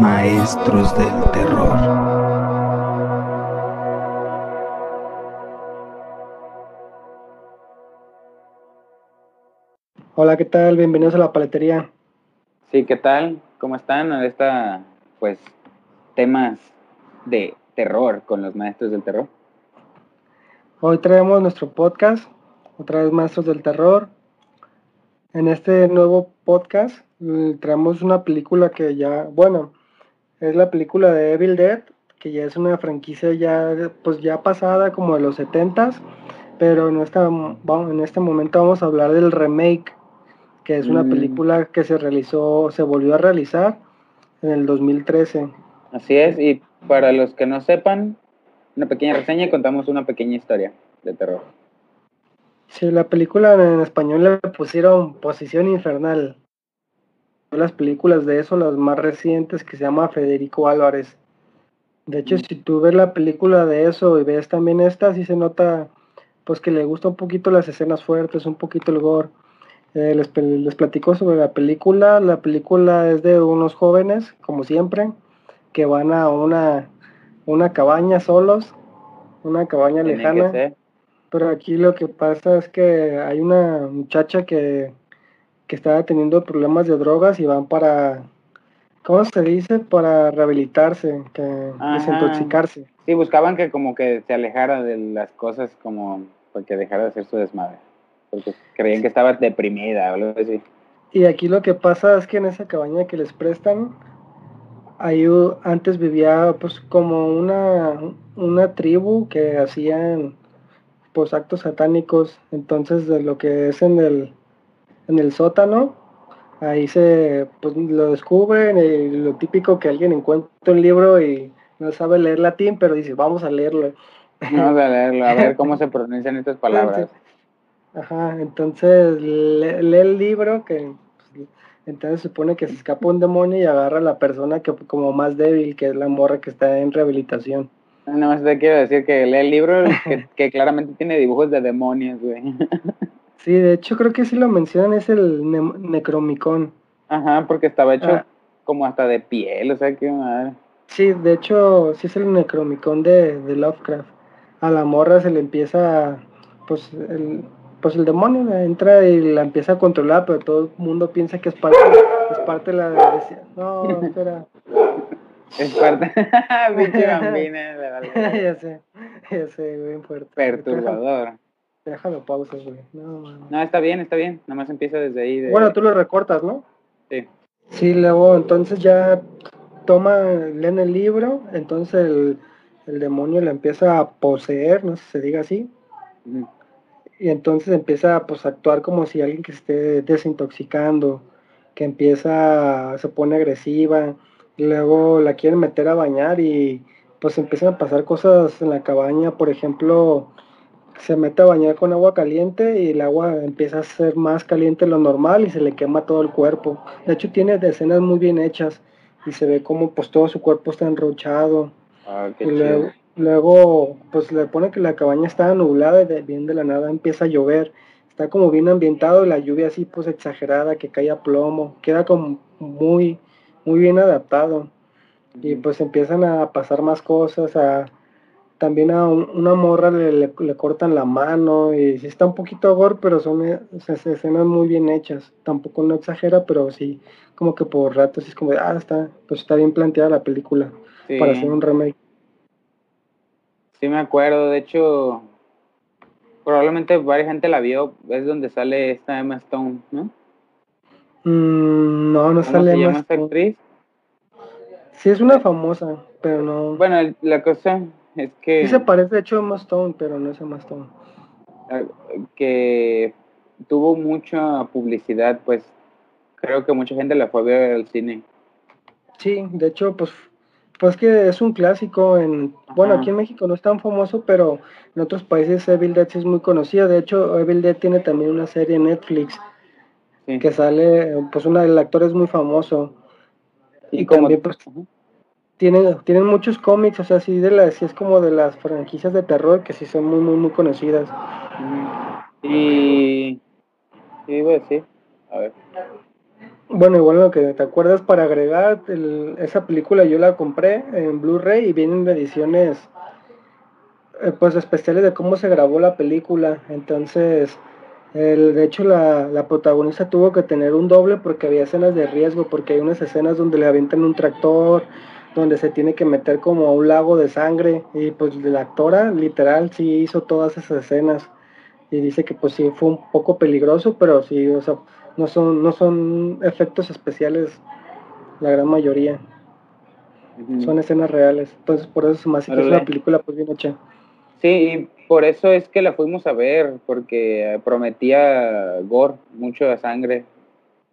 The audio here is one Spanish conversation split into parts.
Maestros del terror. Hola, ¿qué tal? Bienvenidos a la paletería. Sí, ¿qué tal? ¿Cómo están? Esta, pues, temas de terror con los maestros del terror. Hoy traemos nuestro podcast, otra vez Maestros del Terror. En este nuevo podcast eh, traemos una película que ya, bueno, es la película de Evil Dead, que ya es una franquicia ya, pues ya pasada como de los 70s, pero en, esta, vamos, en este momento vamos a hablar del remake, que es una Mm. película que se realizó, se volvió a realizar en el 2013. Así es, y para los que no sepan, una pequeña reseña y contamos una pequeña historia de terror. Sí, la película en español le pusieron Posición Infernal. Las películas de eso, las más recientes, que se llama Federico Álvarez. De hecho, Mm. si tú ves la película de eso y ves también esta, sí se nota pues que le gusta un poquito las escenas fuertes, un poquito el gore. Eh, les, les platico sobre la película. La película es de unos jóvenes, como siempre, que van a una, una cabaña solos, una cabaña Tiene lejana. Pero aquí lo que pasa es que hay una muchacha que, que estaba teniendo problemas de drogas y van para, ¿cómo se dice? Para rehabilitarse, que Ajá. desintoxicarse. Sí, buscaban que como que se alejara de las cosas como que dejara de hacer su desmadre. Porque creían que estaba deprimida o algo así. Y aquí lo que pasa es que en esa cabaña que les prestan, ahí antes vivía pues como una, una tribu que hacían pues actos satánicos. Entonces de lo que es en el, en el sótano, ahí se pues lo descubren y lo típico que alguien encuentra un libro y no sabe leer latín, pero dice vamos a leerlo. Vamos a leerlo, a ver cómo se pronuncian estas palabras. Ajá, entonces le- lee el libro que pues, entonces supone que se escapa un demonio y agarra a la persona que como más débil, que es la morra que está en rehabilitación. Nada más te quiero decir que lee el libro que, que claramente tiene dibujos de demonios, güey. Sí, de hecho creo que sí lo mencionan, es el Ne- Necromicon. Ajá, porque estaba hecho Ah. como hasta de piel, o sea, qué madre. Sí, de hecho sí es el Necromicon de, de Lovecraft. A la morra se le empieza, pues el, pues el demonio entra y la empieza a controlar, pero todo el mundo piensa que es parte, es parte de la... de- no, espera. Es parte. Pinche bambina, la verdad. ya sé, ya sé, fuerte. Perturbador. Déjalo pausa, güey. No, no. No, está bien, está bien. Nada más empieza desde ahí. De... Bueno, tú lo recortas, ¿no? Sí. Sí, luego entonces ya toma, leen el libro, entonces el, el demonio le empieza a poseer, no sé si se diga así, y entonces empieza pues, a actuar como si alguien que esté desintoxicando, que empieza, se pone agresiva, luego la quieren meter a bañar y pues empiezan a pasar cosas en la cabaña, por ejemplo, se mete a bañar con agua caliente y el agua empieza a ser más caliente de lo normal y se le quema todo el cuerpo. De hecho tiene escenas muy bien hechas y se ve como pues todo su cuerpo está enrochado. Ah, qué Y chido. luego, pues le pone que la cabaña está nublada y de, bien de la nada empieza a llover. Está como bien ambientado y la lluvia así pues exagerada, que cae a plomo. Queda como muy, muy bien adaptado. Y pues empiezan a pasar más cosas. A, también a un- una morra le, le- le cortan la mano y sí está un poquito gore, pero son eh, esas escenas muy bien hechas. Tampoco no exagera, pero sí como que por ratos es como, de, ah, está, pues está bien planteada la película Sí, para hacer un remake. sí me acuerdo. De hecho, probablemente varias gente la vio. Es donde sale esta Emma Stone, ¿no? Mm, no, no ¿Cómo sale se llama más. esta actriz? Sí es una famosa, pero no. Bueno, la cosa es que... sí se parece de hecho a Emma Stone, pero no es Emma Stone. eh, que tuvo mucha publicidad, pues creo que mucha gente la fue a ver al cine. Sí, de hecho, pues, pues que es un clásico en, bueno, aquí en México no es tan famoso, pero en otros países Evil Dead sí es muy conocida. De hecho, Evil Dead tiene también una serie en Netflix Sí. que sale, pues una, el actor es muy famoso. Y, como- también pues tienen, tienen muchos cómics, o sea, sí, de las, sí es como de las franquicias de terror que sí son muy, muy, muy conocidas. Y... ¿Qué iba a decir? A ver. Bueno, igual lo que te acuerdas para agregar, el- esa película yo la compré en Blu-ray y vienen ediciones eh, pues especiales de cómo se grabó la película. Entonces, el, de hecho la, la protagonista tuvo que tener un doble porque había escenas de riesgo, porque hay unas escenas donde le avientan un tractor, donde se tiene que meter como a un lago de sangre y pues la actora literal sí hizo todas esas escenas y dice que pues sí fue un poco peligroso, pero sí, o sea, no son, no son efectos especiales la gran mayoría, son escenas reales. Entonces por eso se me hace que es una película pues bien hecha. Sí, y por eso es que la fuimos a ver, porque prometía gore, mucho de sangre.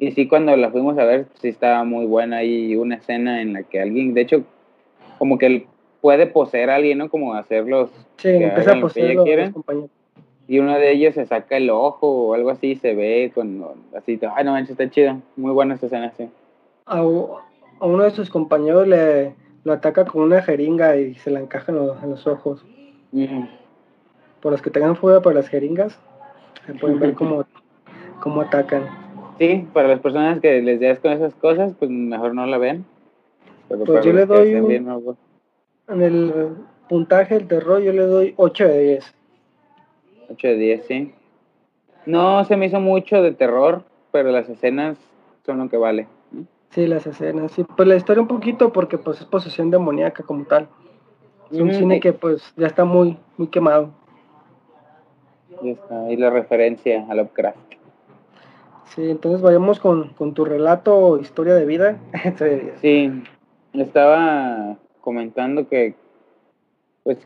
Y sí, cuando la fuimos a ver, sí estaba muy buena. Hay una escena en la que alguien, de hecho, como que él puede poseer a alguien, ¿no? Como hacerlos, Sí, empieza a lo que poseer ella quiere. compañeros. y uno de ellos se saca el ojo o algo así, se ve con, así, ay, no manches, está chido. Muy buena esta escena, sí. A, uno de sus compañeros le lo ataca con una jeringa y se la encaja en, los- en los ojos. Por los que tengan fuga por las jeringas, se pueden ver cómo, cómo atacan. Sí, para las personas que les des con esas cosas, pues mejor no la ven. Pero Pues para yo le doy un- bien, no, pues, En el puntaje del terror yo le doy 8 de 10. 8 de 10, sí. No se me hizo mucho de terror, pero las escenas son lo que vale. Sí, las escenas, sí. Pues la historia un poquito porque pues es posesión demoníaca como tal. Es un cine que pues ya está muy, muy quemado. Y está ahí la referencia a Lovecraft. Sí, entonces vayamos con, con tu relato, historia de vida. Sí, estaba comentando que pues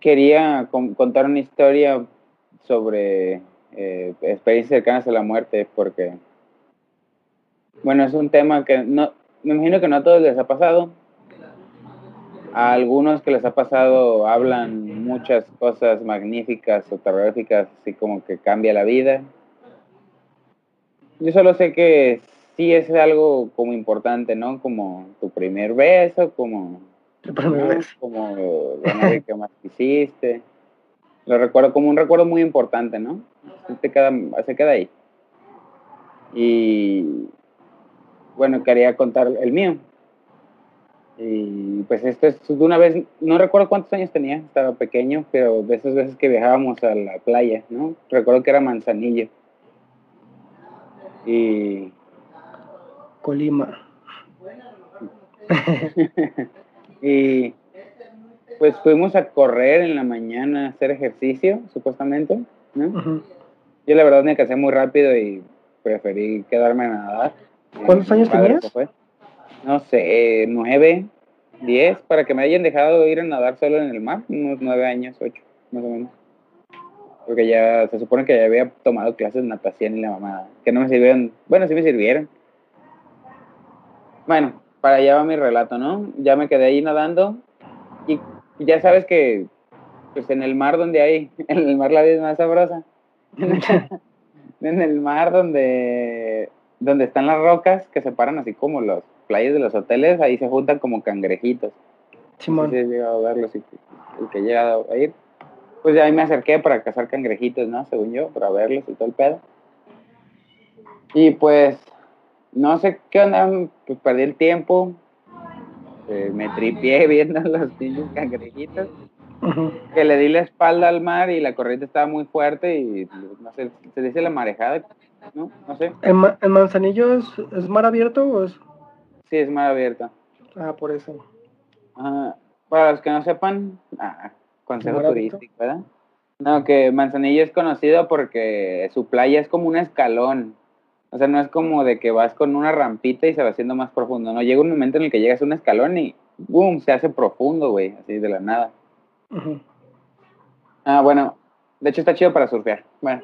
quería con- contar una historia sobre eh, experiencias cercanas a la muerte porque bueno es un tema que no me imagino que no a todos les ha pasado a algunos que les ha pasado hablan muchas cosas magníficas o terroríficas así como que cambia la vida yo solo sé que sí es algo como importante, ¿no? Como tu primer beso, como, novia que más quisiste. Lo recuerdo como un recuerdo muy importante, ¿no? Se, queda, se queda ahí. Y bueno, quería contar el mío. Y pues esto es de una vez, no recuerdo cuántos años tenía, estaba pequeño, pero de esas veces que viajábamos a la playa, ¿no? Recuerdo que era Manzanillo. Y Colima. y pues fuimos a correr en la mañana, a hacer ejercicio, supuestamente, ¿no? Yo la verdad me casé muy rápido y preferí quedarme a nadar. ¿Cuántos años tenías? fue. No sé, nueve, diez, para que me hayan dejado ir a nadar solo en el mar, unos nueve años, ocho, más o menos. Porque ya se supone que ya había tomado clases de natación y la mamá, que no me sirvieron, bueno, sí me sirvieron. Bueno, para allá va mi relato, ¿no? Ya me quedé ahí nadando y ya sabes que pues en el mar donde hay, en el mar la vida es más sabrosa. en el mar donde donde están las rocas que separan así como los playas de los hoteles, ahí se juntan como cangrejitos. Simón. Llegado a verlos, y el que ha llegado a ir. Pues ya ahí me acerqué para cazar cangrejitos, ¿no? Según yo, para verlos y todo el pedo. Y pues, no sé qué onda, pues perdí el tiempo. eh, me tripié viendo los pinches cangrejitos. Que le di la espalda al mar y la corriente estaba muy fuerte y no sé, se dice la marejada, ¿no? No sé. ¿El, ma- el manzanillo es, es mar abierto o es...? Sí, es mar abierta. Ah, por eso. Ajá. Para los que no sepan, ah, consejo turístico, ¿verdad? No, que Manzanillo es conocido porque su playa es como un escalón. O sea, no es como de que vas con una rampita y se va haciendo más profundo. No, llega un momento en el que llegas a un escalón y ¡boom! Se hace profundo, güey, así de la nada. Ah, bueno, de hecho está chido para surfear. Bueno,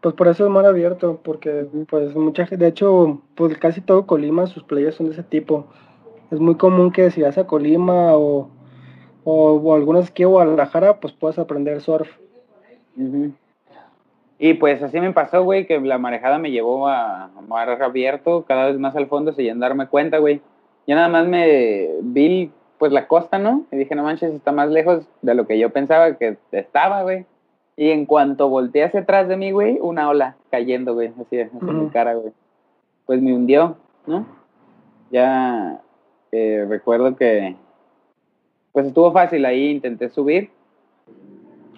Pues por eso es mar abierto, porque pues mucha gente, de hecho, pues casi todo Colima, sus playas son de ese tipo. Es muy común que si vas a Colima o, o, o algunas aquí a Guadalajara, pues puedas aprender surf. Y pues así me pasó, güey, que la marejada me llevó a mar abierto, cada vez más al fondo sin darme cuenta, güey. Ya nada más me vi, pues, la costa, ¿no? Y dije, no manches, está más lejos de lo que yo pensaba que estaba, güey. Y en cuanto volteé hacia atrás de mí, güey, una ola cayendo, güey, así, en mi cara, güey. Pues me hundió, ¿no? Ya eh, recuerdo que, pues estuvo fácil ahí, intenté subir,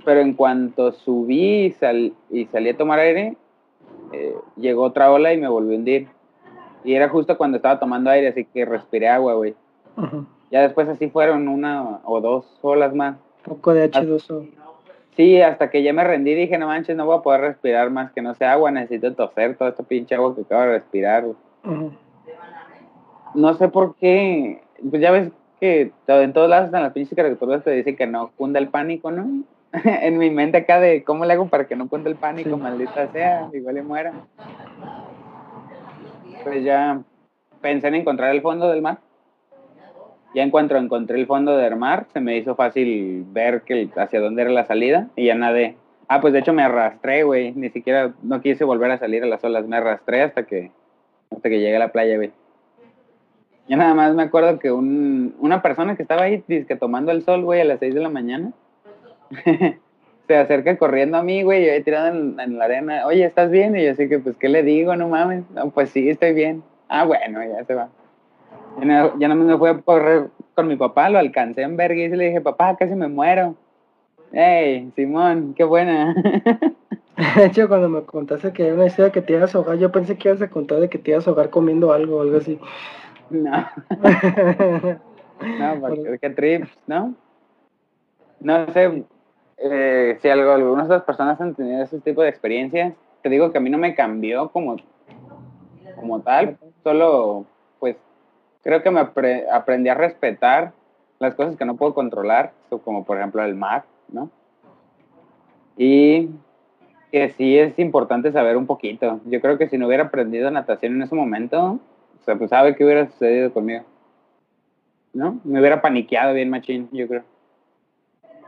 pero en cuanto subí y, sal- y salí a tomar aire, eh, llegó otra ola y me volvió a hundir. Y era justo cuando estaba tomando aire, así que respiré agua, güey. Ya después así fueron una o dos olas más. Poco de H2O. Sí, hasta que ya me rendí dije, no manches, no voy a poder respirar más que no sea agua, necesito toser toda esta pinche agua que acabo de respirar. No sé por qué, pues ya ves que en todos lados en las pinches caricaturas te dicen que no cunda el pánico, ¿no? en mi mente acá de cómo le hago para que no cunda el pánico, Sí. maldita sea, igual y muera. Pues ya pensé en encontrar el fondo del mar. Ya en cuanto encontré el fondo del mar, se me hizo fácil ver que hacia dónde era la salida y ya nadé. Ah, pues de hecho me arrastré, güey. Ni siquiera no quise volver a salir a las olas. Me arrastré hasta que hasta que llegué a la playa, güey. Ya nada más me acuerdo que un, una persona que estaba ahí que tomando el sol, güey, a las 6 de la mañana, se acerca corriendo a mí, güey, yo ahí tirado en, en la arena. Oye, ¿estás bien? Y yo así que, pues, ¿qué le digo? No mames. No, pues sí, estoy bien. Ah, bueno, ya se va. Ya no, me fui a correr con mi papá, lo alcancé en verga y le dije, papá, casi me muero. Ey, Simón, qué buena. De hecho, cuando me contaste que era una historia que te ibas a ahogar, yo pensé que ibas a contar de que te ibas a ahogar comiendo algo o algo así. no. No, porque qué trips, ¿no? No sé eh, si algo, algunas de las personas han tenido ese tipo de experiencias. Te digo que a mí no me cambió como, como tal, solo creo que me apre- aprendí a respetar las cosas que no puedo controlar, como por ejemplo el mar, ¿no? Y que sí es importante saber un poquito. Yo creo que si no hubiera aprendido natación en ese momento, o sea, pues sabe qué hubiera sucedido conmigo. ¿No? Me hubiera paniqueado bien machín, yo creo.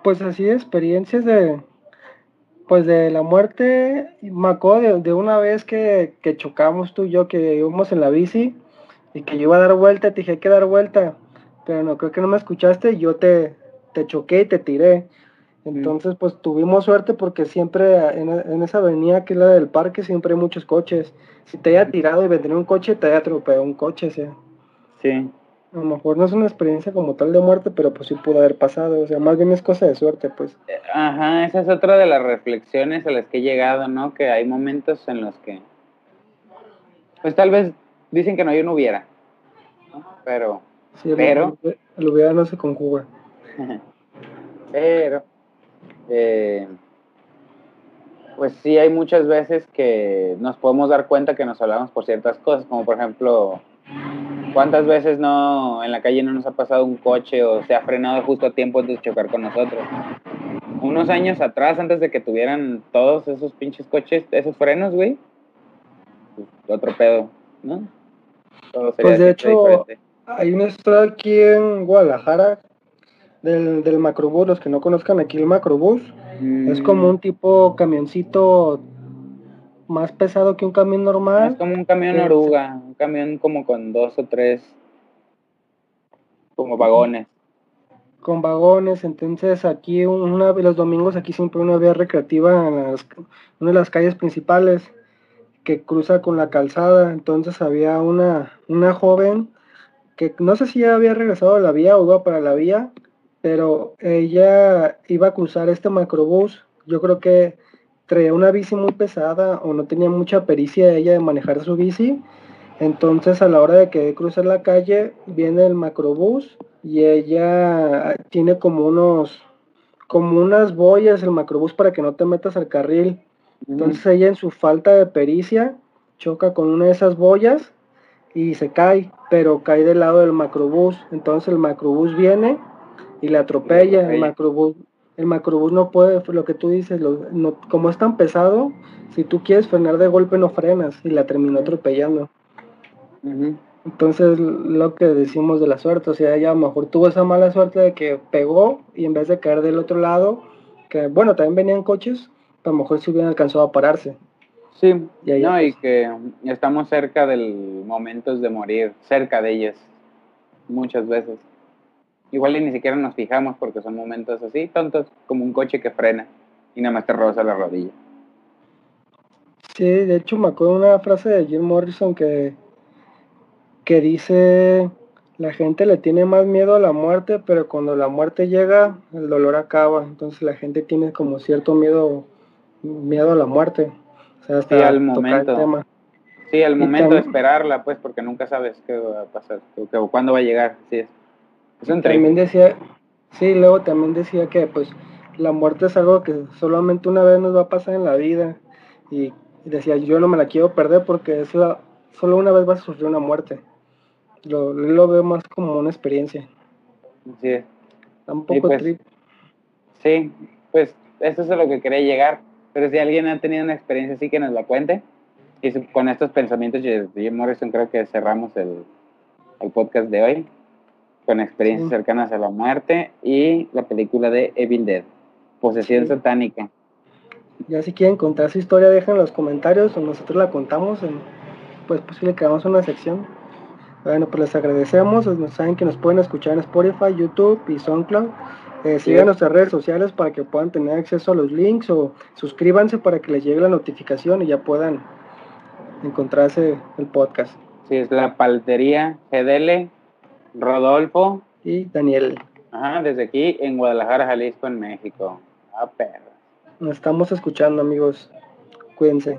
Pues así experiencias de pues de la muerte, me acuerdo de, una vez que chocamos tú y yo, que íbamos en la bici y que yo iba a dar vuelta, te dije hay que dar vuelta, pero no creo que no me escuchaste y yo te, te choqué y te tiré. Entonces, pues tuvimos suerte porque siempre en, en esa avenida que es la del parque siempre hay muchos coches. Si te haya tirado y vendría un coche, te haya atropellado un coche, o sea. Sí. A lo mejor no es una experiencia como tal de muerte, pero pues sí pudo haber pasado. O sea, más bien es cosa de suerte, pues. Ajá, esa es otra de las reflexiones a las que he llegado, ¿no? Que hay momentos en los que, pues tal vez dicen que no, yo no hubiera. Pero, Sí, Pero- El, hubiera no se conjuga. pero, eh, pues sí hay muchas veces que nos podemos dar cuenta que nos hablamos por ciertas cosas, como por ejemplo, ¿cuántas veces no en la calle no nos ha pasado un coche o se ha frenado justo a tiempo de chocar con nosotros? Unos años atrás, antes de que tuvieran todos esos pinches coches, esos frenos, güey, pues, otro pedo, ¿no? Pues, de hecho, diferente. Hay una historia aquí en Guadalajara del, del macrobús. Los que no conozcan aquí el macrobús, es como un tipo camioncito más pesado que un camión Es normal. como un camión Sí, sí. oruga, un camión como con dos o tres como vagones. con vagones, entonces aquí una los domingos aquí siempre una vía recreativa en las, una de las calles principales que cruza con la calzada, entonces había una, una joven que no sé si ya había regresado a la vía o iba para la vía, pero ella iba a cruzar este macrobús, yo creo que traía una bici muy pesada o no tenía mucha pericia ella de manejar su bici, entonces a la hora de que cruzar la calle viene el macrobús y ella tiene como unos como unas boyas el macrobús para que no te metas al carril. Entonces ella en su falta de pericia choca con una de esas boyas y se cae, pero cae del lado del macrobús. Entonces el macrobús viene y la atropella. El macrobús, el macrobús no puede, lo que tú dices, lo- no- como es tan pesado, si tú quieres frenar de golpe no frenas y la terminó atropellando. Entonces, lo que decimos de la suerte, o sea, ella a lo mejor tuvo esa mala suerte de que pegó y en vez de caer del otro lado, que bueno, también venían coches, a lo mejor se hubieran alcanzado a pararse. Sí, Y no, y pues, que estamos cerca del momentos de morir, cerca de ellas, muchas veces. Igual y ni siquiera nos fijamos porque son momentos así, tontos, como un coche que frena. y nada más te roza la rodilla. Sí, de hecho me acuerdo una frase de Jim Morrison que, que dice, la gente le tiene más miedo a la muerte, pero cuando la muerte llega, el dolor acaba. Entonces la gente tiene como cierto miedo, miedo a la muerte. O sea, hasta Sí, al el momento. tema. Sí, al momento de esperarla, pues, porque nunca sabes qué va a pasar, o, cuándo va a llegar. Sí, es, es un También decía, sí, luego también decía que pues la muerte es algo que solamente una vez nos va a pasar en la vida. Y, decía, yo no me la quiero perder porque es la, solo una vez vas a sufrir una muerte. Lo, lo veo más como una experiencia. Sí, es. Está un poco pues. Sí, pues eso es a lo que quería llegar. Pero si alguien ha tenido una experiencia así, que nos la cuente. Y con estos pensamientos de Jim Morrison creo que cerramos el, el podcast de hoy. Con experiencias Sí. cercanas a la muerte y la película de Evil Dead. Posesión Sí. satánica. Ya si quieren contar su historia, dejen en los comentarios o nosotros la contamos. En, pues posible que hagamos una sección. Bueno, pues les agradecemos. Nos saben que nos pueden escuchar en Spotify, YouTube y SoundCloud. Eh, Sí. sigan nuestras redes sociales para que puedan tener acceso a los links o suscríbanse para que les llegue la notificación y ya puedan encontrarse el podcast. Sí, es la paltería GDL Rodolfo. Y Daniel, Ajá, desde aquí en Guadalajara, Jalisco, en México. Ah, perro. nos estamos escuchando amigos. Cuídense.